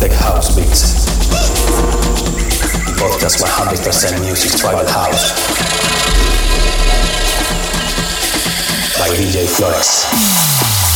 Tech House Beats. Podcast 100% music tribal house. By DJ Flores.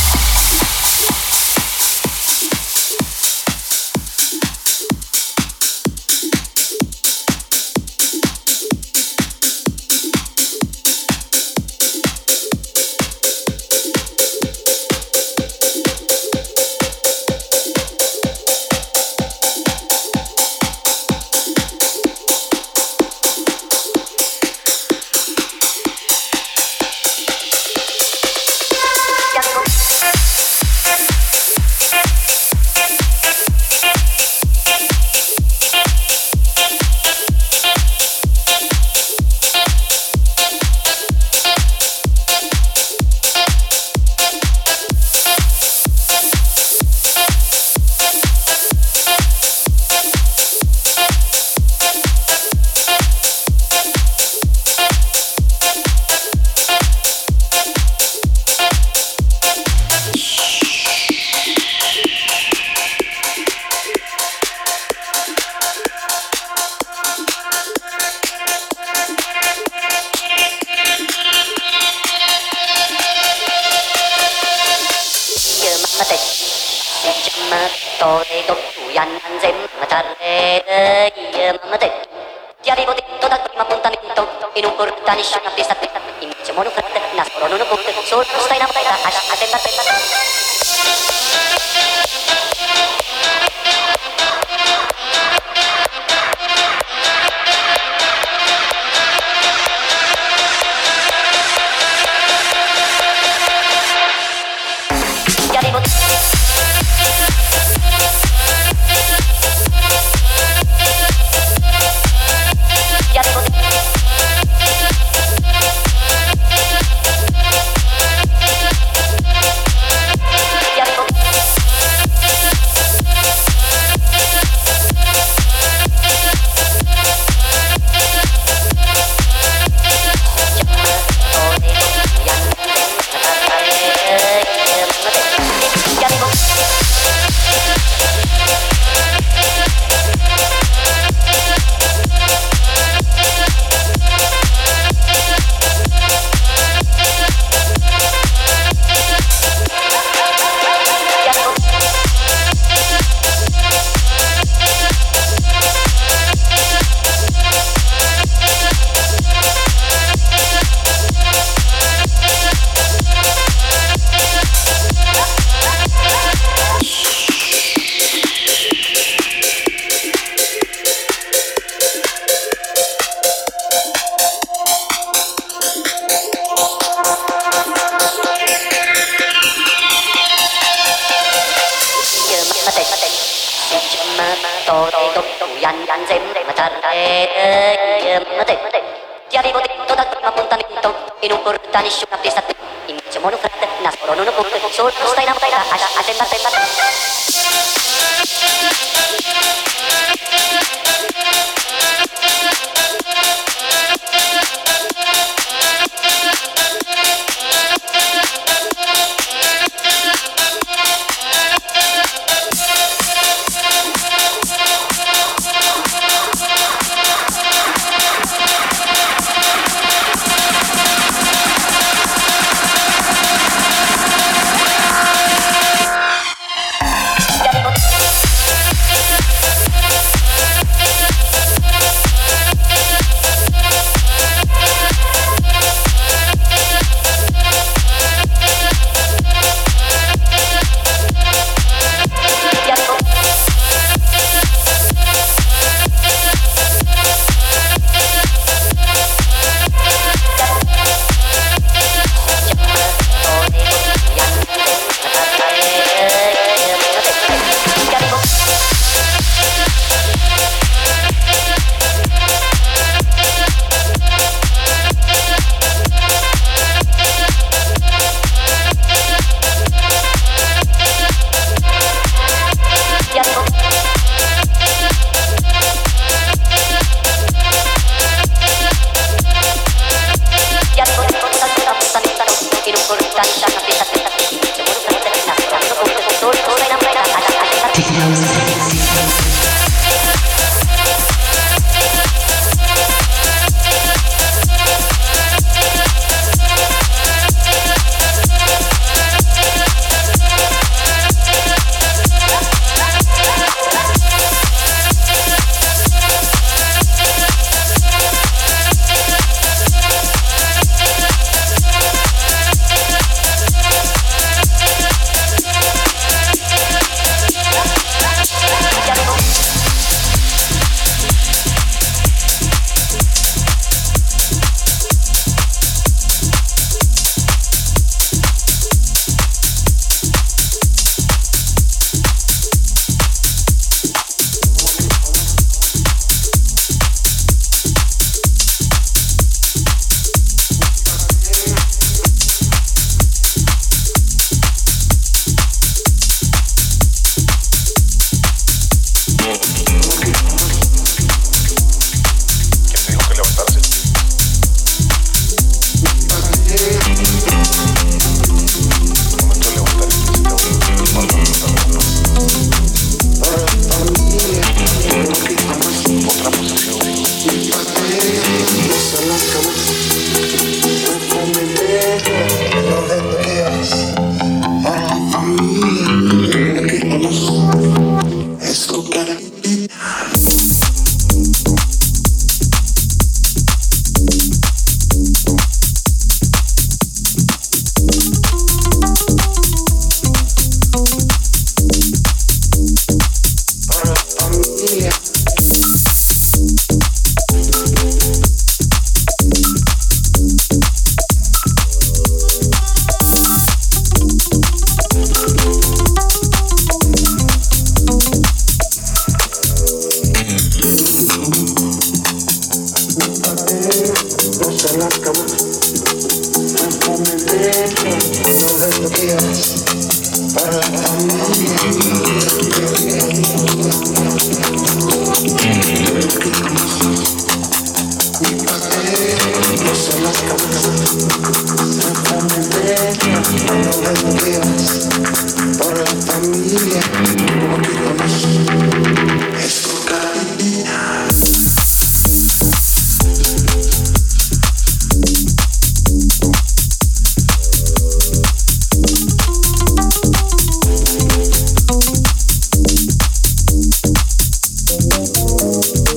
Música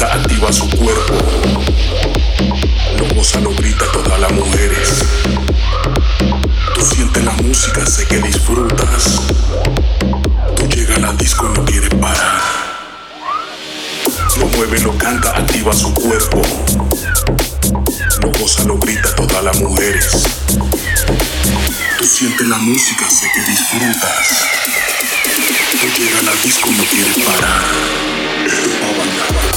canta, activa su cuerpo. Lo goza, lo grita todas las mujeres. Tú sientes la música, sé que disfrutas. Tú llegas a la disco, no quieres parar. Lo mueve, lo canta, activa su cuerpo. Lo goza, lo grita todas las mujeres. Tú sientes la música, sé que disfrutas. Tú llegas a la disco, no quieres parar. Esto es pa'